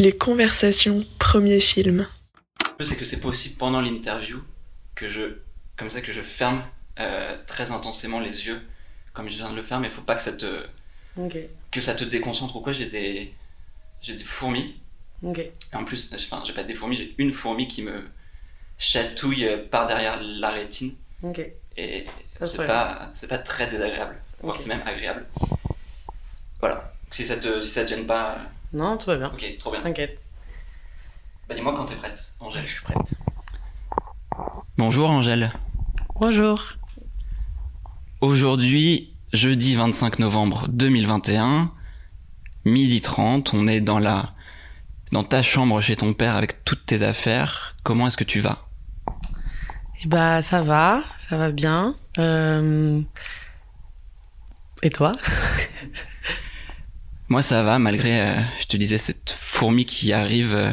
Les conversations, premier film. C'est que c'est pas aussi pendant l'interview que je, comme ça, que je ferme euh, très intensément les yeux, comme je viens de le faire, mais faut pas que ça te, que ça te déconcentre ou quoi. J'ai des, j'ai des fourmis. En plus, enfin, j'ai pas des fourmis, j'ai une fourmi qui me chatouille par derrière la rétine. Et c'est pas, c'est pas très désagréable, voire c'est même agréable. Voilà. Si ça te, si ça te gêne pas. Non, tout va bien. Ok, trop bien. T'inquiète. Bah dis-moi quand t'es prête, Angèle. Je suis prête. Bonjour Angèle. Bonjour. Aujourd'hui, jeudi 25 novembre 2021, midi 30, on est dans la dans ta chambre chez ton père avec toutes tes affaires. Comment est-ce que tu vas? Eh bah ça va, ça va bien. Euh, et toi? Moi ça va malgré, euh, je te disais, cette fourmi qui arrive euh,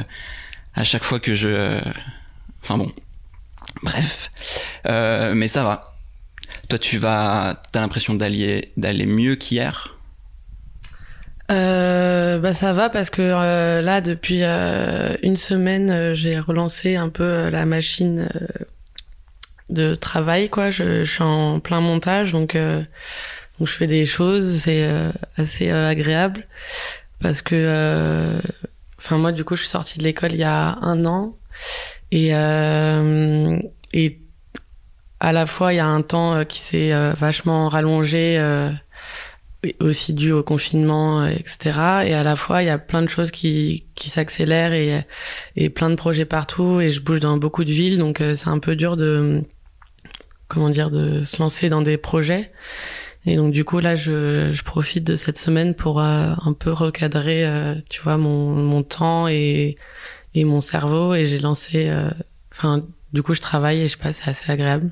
à chaque fois que je... Enfin bon, bref. mais ça va. Toi tu vas... T'as l'impression d'aller, mieux qu'hier? Euh, bah ça va parce que euh, là depuis euh, une semaine euh, j'ai relancé un peu la machine de travail quoi. Je, je, suis en plein montage donc donc je fais des choses c'est assez agréable parce que enfin moi du coup je suis sortie de l'école il y a un an et et à la fois il y a un temps qui s'est vachement rallongé aussi dû au confinement, etc. Et à la fois, il y a plein de choses qui, qui s'accélèrent et, et plein de projets partout. Et je bouge dans beaucoup de villes, donc euh, c'est un peu dur de, comment dire, de se lancer dans des projets. Et donc du coup là, je, profite de cette semaine pour euh, un peu recadrer, euh, tu vois, mon, temps et, mon cerveau. Et j'ai lancé, enfin, du coup, je travaille et je passe, c'est assez agréable.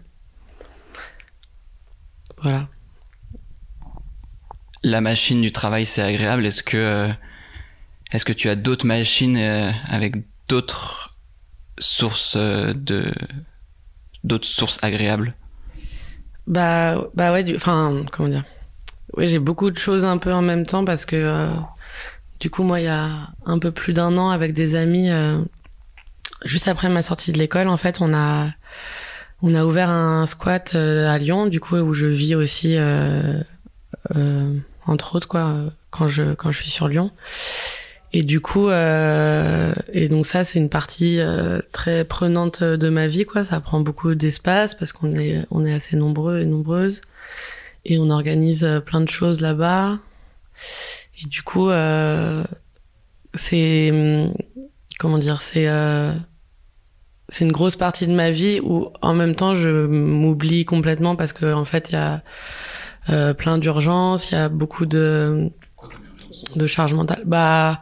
Voilà la machine du travail c'est agréable. Est-ce que euh, est-ce que tu as d'autres machines euh, avec d'autres sources euh, de d'autres sources agréables? Bah bah ouais, enfin comment dire. Oui, j'ai beaucoup de choses un peu en même temps parce que du coup moi il y a un peu plus d'un an avec des amis juste après ma sortie de l'école en fait on a on a ouvert un squat à Lyon du coup où je vis aussi euh, entre autres quoi quand je quand je suis sur Lyon et du coup euh, et donc ça c'est une partie euh, très prenante de ma vie quoi. Ça prend beaucoup d'espace parce qu'on est on est assez nombreux et nombreuses. Et on organise euh, plein de choses là-bas. Et du coup euh, c'est comment dire c'est euh, c'est une grosse partie de ma vie où en même temps je m'oublie complètement parce que en fait il y a euh, plein d'urgences, il y a beaucoup de de charge mentale. Bah,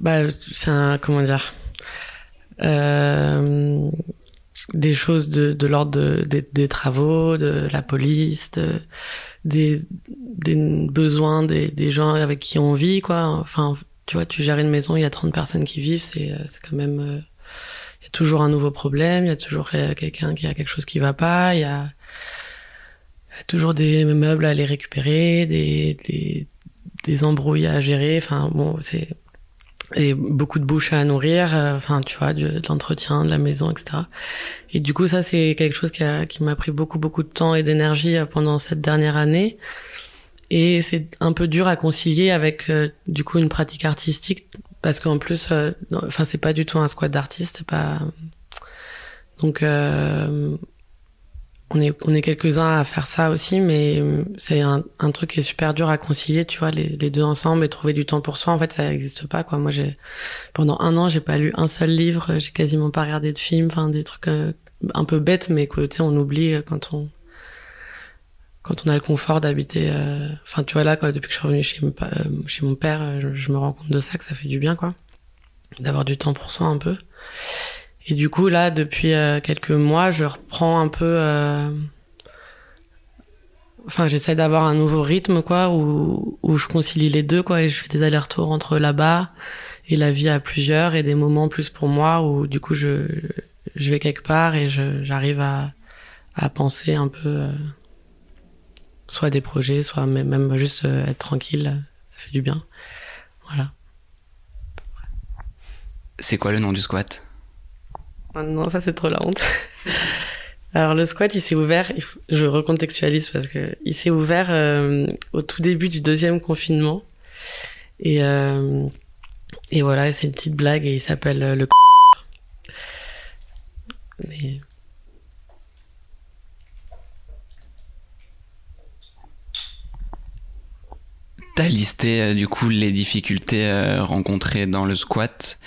bah c'est un comment dire euh, des choses de, de l'ordre de, des, travaux, de la police, de, des, des besoins des, des gens avec qui on vit, quoi. Enfin, tu vois, tu gères une maison, il y a 30 personnes qui vivent, c'est, quand même, euh, il y a toujours un nouveau problème, il y a toujours quelqu'un qui a quelque chose qui va pas, il y a, toujours des meubles à aller récupérer, des, des embrouilles à gérer. Enfin, bon, c'est et beaucoup de bouches à nourrir, euh, enfin tu vois, de, l'entretien de la maison, etc. Et du coup, ça c'est quelque chose qui, a, qui m'a pris beaucoup beaucoup de temps et d'énergie euh, pendant cette dernière année. Et c'est un peu dur à concilier avec euh, du coup une pratique artistique parce qu'en plus, enfin c'est pas du tout un squat d'artiste, pas. Donc on est on est quelques-uns à faire ça aussi mais euh, c'est un, un truc qui est super dur à concilier tu vois les, deux ensemble et trouver du temps pour soi. En fait ça n'existe pas moi j'ai pendant un an j'ai pas lu un seul livre j'ai quasiment pas regardé de film enfin des trucs euh, un peu bêtes mais que tu sais on oublie euh, quand on quand on a le confort d'habiter enfin tu vois là quoi depuis que je suis revenue chez, chez mon père je, je me rends compte de ça que ça fait du bien quoi. D'avoir du temps pour soi un peu et du coup, là, depuis euh, quelques mois, je reprends un peu. Euh... Enfin, j'essaie d'avoir un nouveau rythme, quoi, où, où je concilie les deux, quoi, et je fais des allers-retours entre là-bas et la vie à plusieurs et des moments plus pour moi où, du coup, je, je vais quelque part et j'arrive à, à penser un peu, euh, soit des projets, soit même, juste euh, être tranquille. Ça fait du bien. Voilà. C'est quoi le nom du squat? Non, ça c'est trop la honte. Alors le squat, il s'est ouvert, je recontextualise parce que il s'est ouvert euh, au tout début du deuxième confinement. Et, euh, et voilà, c'est une petite blague et il s'appelle euh, le Mais... T'as listé du coup les difficultés rencontrées dans le squat.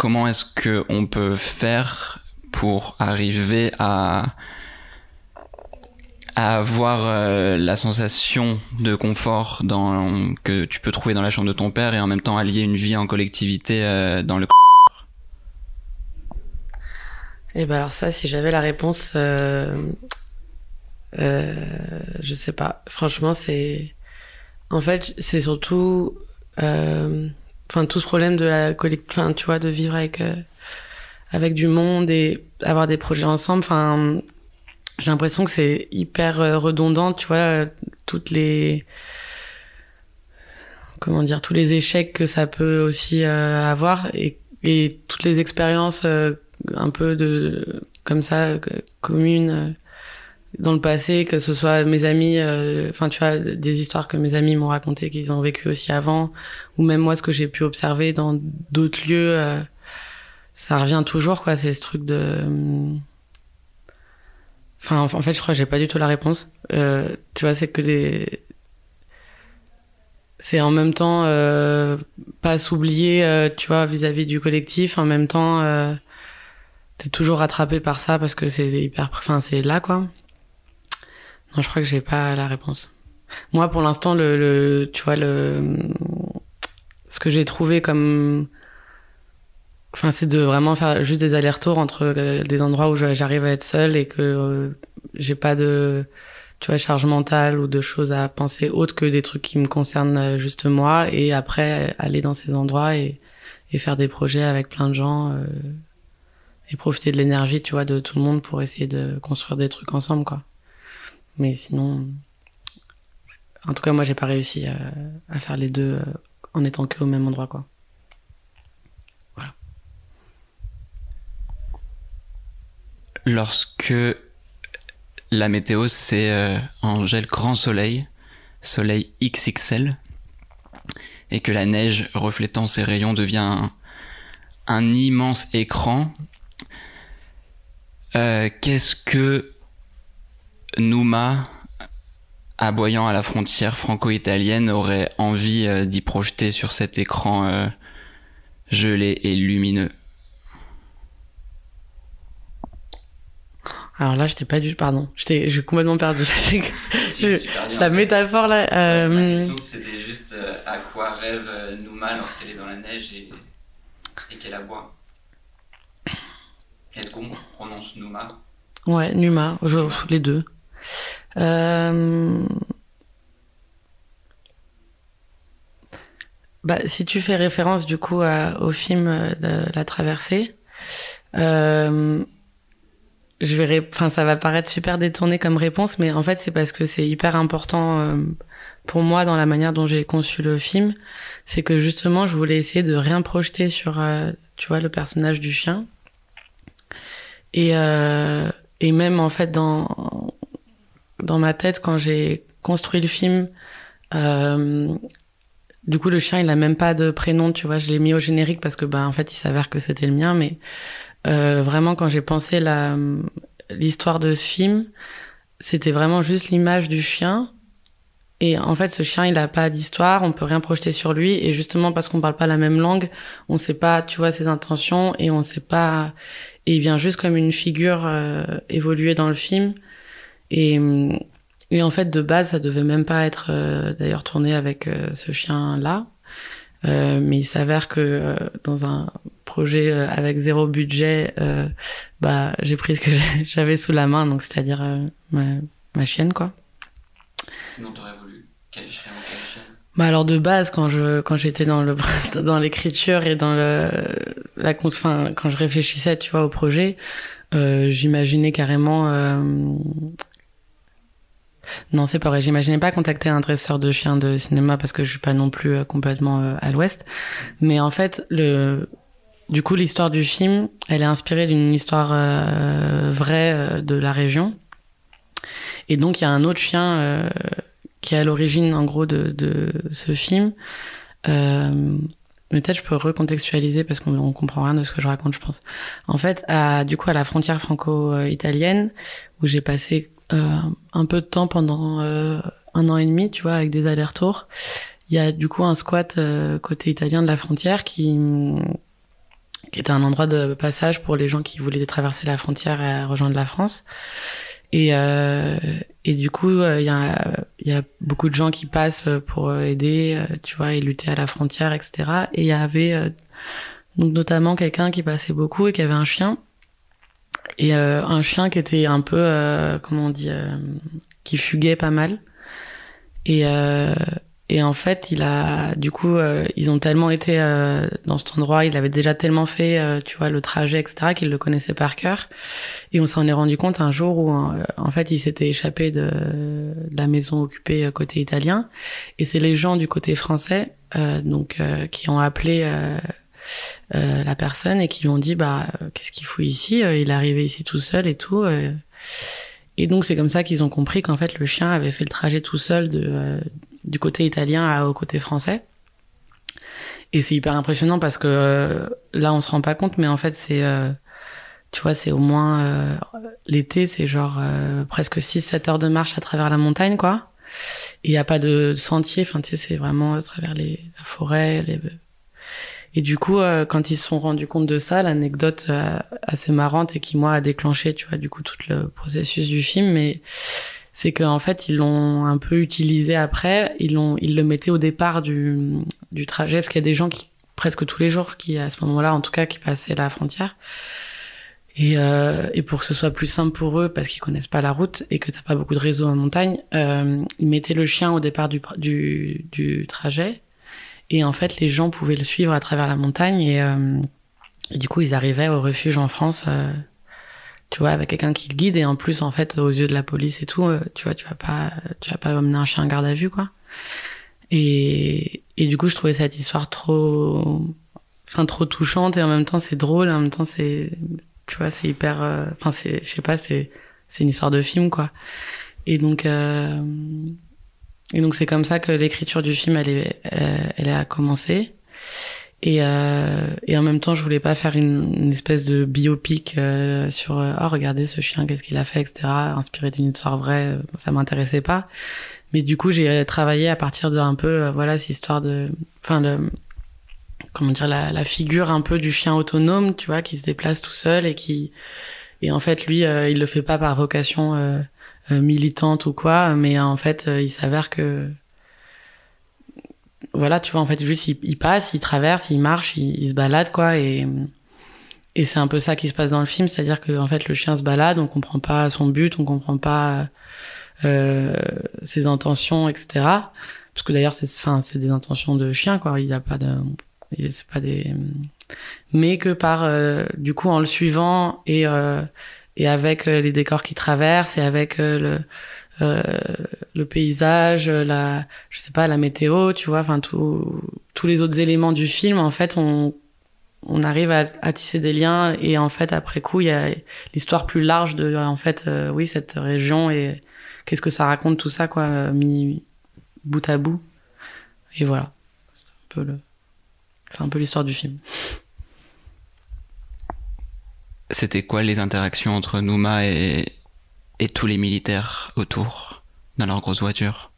Comment est-ce que on peut faire pour arriver à, avoir euh, la sensation de confort que tu peux trouver dans la chambre de ton père et en même temps allier une vie en collectivité euh, dans le et eh ben alors ça, si j'avais la réponse, euh, euh, je sais pas. Franchement, c'est, en fait, c'est surtout, enfin, tout ce problème de la enfin, tu vois, de vivre avec avec du monde et avoir des projets ensemble. Enfin, j'ai l'impression que c'est hyper euh, redondant, tu vois, euh, toutes les comment dire tous les échecs que ça peut aussi euh, avoir et, et toutes les expériences un peu de comme ça communes dans le passé que ce soit mes amis enfin tu vois des histoires que mes amis m'ont racontées qu'ils ont vécu aussi avant ou même moi ce que j'ai pu observer dans d'autres lieux ça revient toujours, quoi. C'est ce truc de. Enfin, en fait, je crois que j'ai pas du tout la réponse. Euh, tu vois, c'est que des. C'est en même temps euh, pas s'oublier, euh, tu vois, vis-à-vis du collectif. En même temps, euh, t'es toujours rattrapé par ça parce que c'est hyper. Enfin, c'est là, quoi. Non, je crois que j'ai pas la réponse. Moi, pour l'instant, le, le, tu vois, le. Ce que j'ai trouvé comme Enfin, c'est de vraiment faire juste des allers-retours entre euh, des endroits où j'arrive à être seule et que euh, j'ai pas de, tu vois, charge mentale ou de choses à penser autres que des trucs qui me concernent euh, juste moi et après aller dans ces endroits et, et faire des projets avec plein de gens et profiter de l'énergie, tu vois, de tout le monde pour essayer de construire des trucs ensemble, quoi. Mais sinon, en tout cas, moi, j'ai pas réussi à, à faire les deux en étant que au même endroit, quoi. lorsque la météo c'est euh, en gel grand soleil, soleil XXL, et que la neige reflétant ses rayons devient un, immense écran. Euh, qu'est-ce que Nouma, aboyant à la frontière franco-italienne, aurait envie euh, d'y projeter sur cet écran gelé et lumineux Alors là, j'étais pas du pardon, j'étais, j'ai complètement perdu. la métaphore là. Euh... Ma question c'était juste euh, à quoi rêve euh, Nouma lorsqu'elle est dans la neige et, et qu'elle aboie? Est-ce qu'on prononce Nouma? Ouais, Numa, je, les deux. Euh... Bah, si tu fais référence du coup au film de La Traversée. Euh, je verrai, enfin, ça va paraître super détourné comme réponse, mais en fait, c'est parce que c'est hyper important euh, pour moi dans la manière dont j'ai conçu le film. C'est que justement, je voulais essayer de rien projeter sur, euh, tu vois, le personnage du chien. Et, euh, et même en fait, dans, dans ma tête, quand j'ai construit le film, du coup, le chien, il a même pas de prénom, tu vois. Je l'ai mis au générique parce que, bah, en fait, il s'avère que c'était le mien, mais euh, vraiment, quand j'ai pensé la l'histoire de ce film, c'était vraiment juste l'image du chien. Et en fait, ce chien, il a pas d'histoire, on peut rien projeter sur lui. Et justement, parce qu'on parle pas la même langue, on sait pas, tu vois, ses intentions et on sait pas. Et il vient juste comme une figure euh, évoluer dans le film. Et, et en fait, de base, ça devait même pas être euh, d'ailleurs tourné avec euh, ce chien-là. mais il s'avère que dans un projet euh, avec zéro budget, euh, bah, j'ai pris ce que j'avais sous la main, donc c'est-à-dire euh, ma, ma, chienne, quoi. Sinon, t'aurais voulu quelle chienne bah alors de base quand je quand j'étais dans le dans l'écriture et dans le la enfin quand je réfléchissais tu vois au projet euh, j'imaginais carrément euh, Non, c'est pas vrai. J'imaginais pas contacter un dresseur de chiens de cinéma parce que je suis pas non plus euh, complètement euh, à l'ouest. Mais en fait, du coup, l'histoire du film, elle est inspirée d'une histoire euh, vraie de la région. Et donc, il y a un autre chien qui est à l'origine, en gros, de, ce film. Peut-être je peux recontextualiser parce qu'on comprend rien de ce que je raconte, je pense. En fait, du coup, à la frontière franco-italienne, où j'ai passé un peu de temps pendant euh, un an et demi, tu vois, avec des allers-retours. Il y a du coup un squat euh, côté italien de la frontière qui qui était un endroit de passage pour les gens qui voulaient traverser la frontière et rejoindre la France. Et, euh, et du coup, il y, a, y a beaucoup de gens qui passent pour aider, tu vois, et lutter à la frontière, etc. Et il y avait donc notamment quelqu'un qui passait beaucoup et qui avait un chien et euh, un chien qui était un peu euh, comment on dit euh, qui fuguait pas mal. Et et en fait il a du coup ils ont tellement été dans cet endroit il avait déjà tellement fait tu vois le trajet etc qu'il le connaissait par cœur. Et on s'en est rendu compte un jour où en fait il s'était échappé de, de, la maison occupée côté italien. Et c'est les gens du côté français donc qui ont appelé euh, la personne et qui lui ont dit bah euh, qu'est-ce qu'il fout ici euh, il est arrivé ici tout seul et tout et donc c'est comme ça qu'ils ont compris qu'en fait le chien avait fait le trajet tout seul de du côté italien au côté français. Et c'est hyper impressionnant parce que là on se rend pas compte mais en fait c'est tu vois c'est au moins l'été c'est genre presque 6 7 heures de marche à travers la montagne quoi. Il y a pas de sentier enfin tu sais c'est vraiment à travers les la forêt les et du coup, euh, quand ils se sont rendus compte de ça, l'anecdote euh, assez marrante et qui moi a déclenché, tu vois, du coup tout le processus du film, c'est qu'en fait ils l'ont un peu utilisé après. Ils l'ont, ils le mettaient au départ du, trajet parce qu'il y a des gens qui presque tous les jours qui à ce moment-là, en tout cas, qui passaient la frontière. Et, euh, pour que ce soit plus simple pour eux, parce qu'ils connaissent pas la route et que t'as pas beaucoup de réseau en montagne, ils mettaient le chien au départ du trajet et en fait, les gens pouvaient le suivre à travers la montagne et, euh, du coup, ils arrivaient au refuge en France, euh, tu vois, avec quelqu'un qui le guide. Et en plus, en fait, aux yeux de la police et tout, euh, tu vois, tu vas pas, tu vas pas amener un chien en garde à vue, quoi. Et, et du coup, je trouvais cette histoire trop, enfin, trop touchante et en même temps, c'est drôle. En même temps, c'est, tu vois, c'est hyper, enfin, c'est, je sais pas, c'est, c'est une histoire de film, quoi. Et donc, et donc c'est comme ça que l'écriture du film elle est euh, elle a commencé. Et, euh, et en même temps, je voulais pas faire une, espèce de biopic euh, sur oh regardez ce chien, qu'est-ce qu'il a fait, etc. Inspiré d'une histoire vraie, ça m'intéressait pas. Mais du coup, j'ai travaillé à partir d'un peu voilà cette histoire de, enfin le comment dire la, la, figure un peu du chien autonome, tu vois, qui se déplace tout seul et qui et en fait lui, il le fait pas par vocation euh, militante ou quoi, mais en fait, euh, il s'avère que voilà, tu vois, en fait, juste il, passe, il traverse, il marche, il, se balade, quoi, et, et c'est un peu ça qui se passe dans le film, c'est-à-dire que en fait, le chien se balade, on comprend pas son but, on comprend pas euh, ses intentions, etc. Parce que d'ailleurs, c'est, enfin, c'est des intentions de chien, quoi. Il n'y a pas de, c'est pas des, mais que par, euh, du coup, en le suivant et et avec euh, les décors qui traversent et avec euh, le euh, le paysage, la, je sais pas, la météo, tu vois, enfin tous les autres éléments du film, en fait, on arrive à, tisser des liens et en fait après coup il y a l'histoire plus large de en fait oui cette région et qu'est-ce que ça raconte tout ça quoi mis bout à bout. Et voilà. C'est un peu c'est un peu l'histoire du film c'était quoi les interactions entre Nouma et, tous les militaires autour dans leur grosse voiture?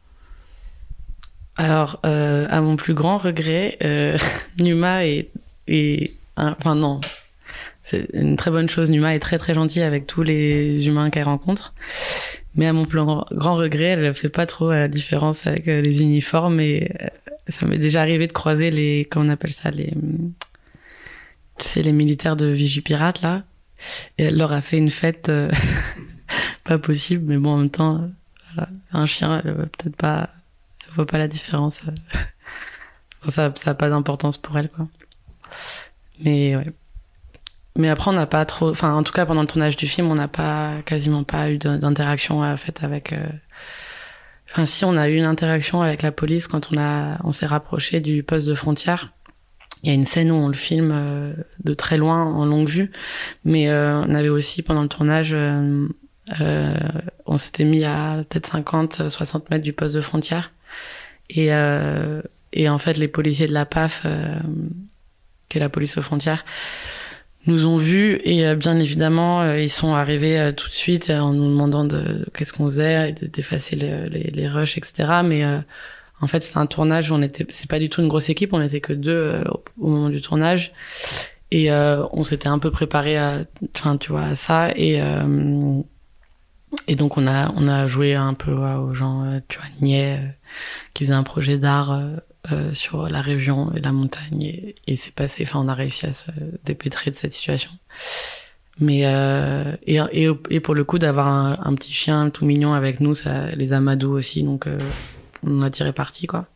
Alors, euh, à mon plus grand regret, euh, Numa est, enfin non, c'est une très bonne chose. Numa est très très gentille avec tous les humains qu'elle rencontre. Mais à mon plus grand regret, elle ne fait pas trop la différence avec euh, les uniformes et ça m'est déjà arrivé de croiser les, comment on appelle ça, les, sais, les militaires de Vigipirate là, et elle leur a fait une fête euh, pas possible, mais bon, en même temps, un chien, elle peut-être pas, voit pas la différence. Euh. ça, ça pas d'importance pour elle, quoi. Mais. Mais après, on n'a pas trop, enfin, en tout cas, pendant le tournage du film, on n'a pas, quasiment pas eu d'interaction euh, faite avec, Enfin, si on a eu une interaction avec la police quand on a, on s'est rapproché du poste de frontière. Il y a une scène où on le filme euh, de très loin, en longue vue, mais euh, on avait aussi pendant le tournage, euh, on s'était mis à peut-être 50, 60 mètres du poste de frontière, et, et en fait les policiers de la PAF, qui est la police aux frontières, nous ont vus. Et euh, bien évidemment euh, ils sont arrivés euh, tout de suite en nous demandant de qu'est-ce qu'on faisait d'effacer les, les, les, rushs etc mais en fait c'est un tournage où on était c'est pas du tout une grosse équipe on était que deux au moment du tournage et on s'était un peu préparé à enfin tu vois à ça et et donc on a on a joué un peu aux gens tu vois Niais qui faisait un projet d'art euh, sur la région et la montagne et, c'est passé. Enfin, on a réussi à se dépêtrer de cette situation. Mais euh, et, et, et, pour le coup d'avoir un, petit chien tout mignon avec nous, ça les amadou aussi, donc euh, on a tiré parti quoi.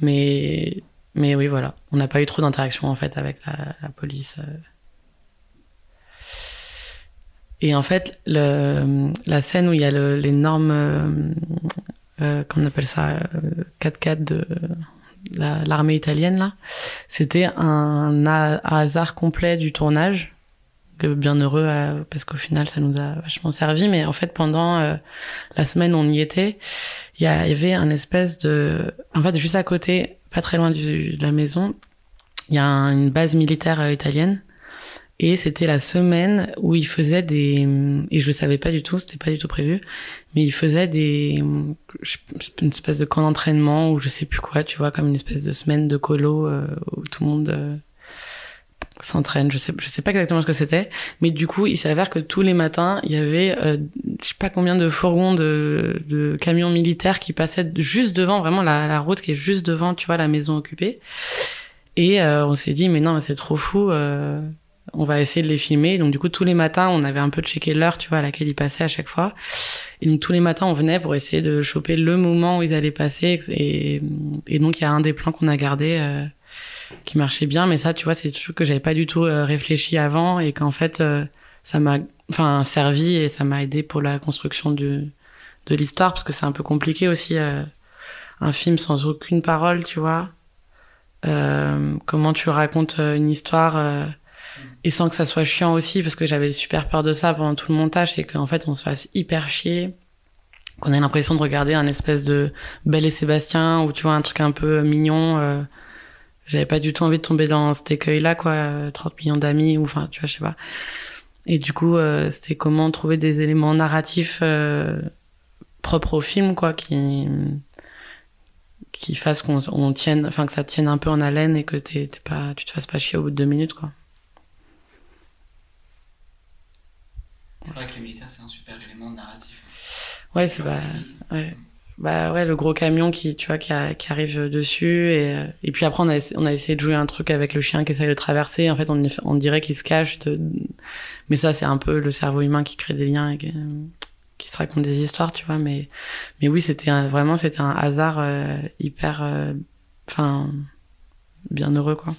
Mais mais oui voilà, on n'a pas eu trop d'interaction en fait avec la, police. Euh. Et en fait, la scène où il y a l'énorme, euh, comment on appelle ça, 4x4 de l'armée italienne là. C'était un, hasard complet du tournage. Bien heureux euh, parce qu'au final ça nous a vachement servi. Mais en fait pendant euh, la semaine on y était, il y, avait un espèce de, en fait juste à côté, pas très loin de la maison, il y a une base militaire euh, italienne. Et c'était la semaine où il faisait des et je savais pas du tout, c'était pas du tout prévu, mais il faisait des une espèce de camp d'entraînement ou je sais plus quoi, tu vois, comme une espèce de semaine de colo euh, où tout le monde euh, s'entraîne. Je sais je sais pas exactement ce que c'était, mais du coup il s'avère que tous les matins il y avait euh, je sais pas combien de fourgons de, camions militaires qui passaient juste devant vraiment la, route qui est juste devant, tu vois, la maison occupée. Et on s'est dit mais non c'est trop fou on va essayer de les filmer. Donc du coup, tous les matins, on avait un peu checké l'heure, tu vois, à laquelle ils passaient à chaque fois. Et donc tous les matins, on venait pour essayer de choper le moment où ils allaient passer. Et, donc il y a un des plans qu'on a gardé euh, qui marchait bien, mais ça, tu vois, c'est des trucs que j'avais pas du tout euh, réfléchi avant et qu'en fait, euh, ça m'a, enfin, servi et ça m'a aidé pour la construction de de l'histoire parce que c'est un peu compliqué aussi un film sans aucune parole, tu vois. comment tu racontes une histoire et sans que ça soit chiant aussi, parce que j'avais super peur de ça pendant tout le montage, c'est qu'en fait on se fasse hyper chier, qu'on ait l'impression de regarder un espèce de Belle et Sébastien, ou tu vois un truc un peu mignon. Euh, j'avais pas du tout envie de tomber dans cet écueil-là, quoi, 30 millions d'amis, ou enfin, tu vois, je sais pas. Et du coup, euh, c'était comment trouver des éléments narratifs euh, propres au film, quoi, qui qui fassent qu'on on tienne, enfin que ça tienne un peu en haleine et que t'es, t'es pas, tu te fasses pas chier au bout de deux minutes, quoi. C'est vrai que les militaires, c'est un super élément narratif. Ouais, c'est bah, ouais. Bah ouais, le gros camion qui, tu vois, qui, arrive dessus et, euh, et puis après on a, essayé de jouer un truc avec le chien qui essaye de traverser. En fait, on, dirait qu'il se cache. De... Mais ça, c'est un peu le cerveau humain qui crée des liens et qui, se raconte des histoires, tu vois. Mais, mais oui, c'était vraiment, c'était un hasard euh, hyper, euh, enfin, bien heureux quoi,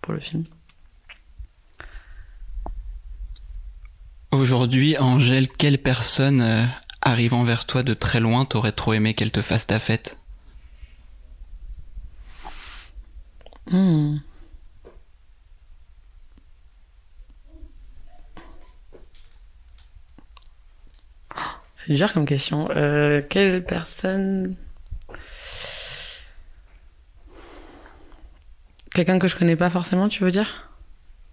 pour le film. Aujourd'hui, Angèle, quelle personne euh, arrivant vers toi de très loin t'aurais trop aimé qu'elle te fasse ta fête hmm. C'est dur comme question. Euh, quelle personne? Quelqu'un que je connais pas forcément, tu veux dire?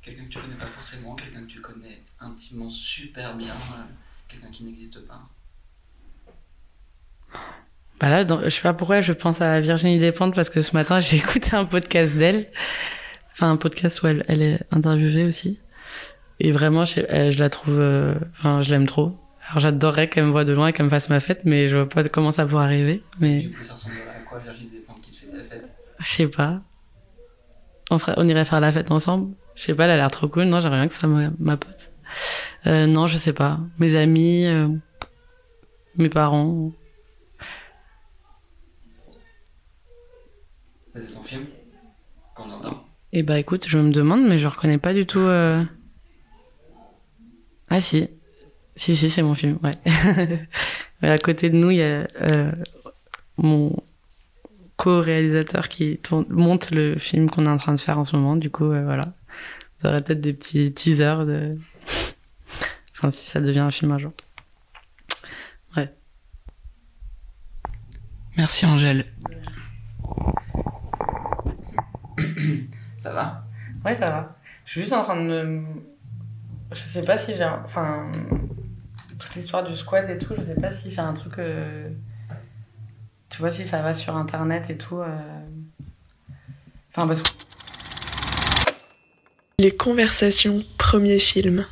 Quelqu'un que tu connais pas forcément, quelqu'un que tu connais intimement super bien, euh, quelqu'un qui n'existe pas bah là, je sais pas pourquoi je pense à Virginie Despentes parce que ce matin j'ai écouté un podcast d'elle, enfin un podcast où elle, elle, est interviewée aussi, et vraiment je, je la trouve, euh, enfin je l'aime trop. Alors j'adorerais qu'elle me voit de loin et qu'elle me fasse ma fête, mais je vois pas comment ça pourrait arriver. Mais du coup, ça ressemble à quoi Virginie Despentes qui te fait ta fête? Je sais pas. On, ferait, on irait faire la fête ensemble. Je sais pas, elle a l'air trop cool. Non, j'aimerais bien que ce soit ma, ma pote. Euh, non, je sais pas. Mes amis, euh, mes parents. C'est ton film qu'on entend Eh bah écoute, je me demande, mais je reconnais pas du tout. Euh... Ah si. Si, si, c'est mon film, ouais. à côté de nous, il y a mon co-réalisateur qui monte le film qu'on est en train de faire en ce moment. Du coup, voilà. Vous aurez peut-être des petits teasers de. enfin, si ça devient un film un jour. Ouais. Merci Angèle. ça va Ouais, ça va. Je suis juste en train de me. Je sais pas si j'ai. Enfin. Toute l'histoire du squat et tout, je sais pas si c'est un truc. Euh, tu vois, si ça va sur internet et tout. Euh, enfin, parce que. Les conversations, premier film.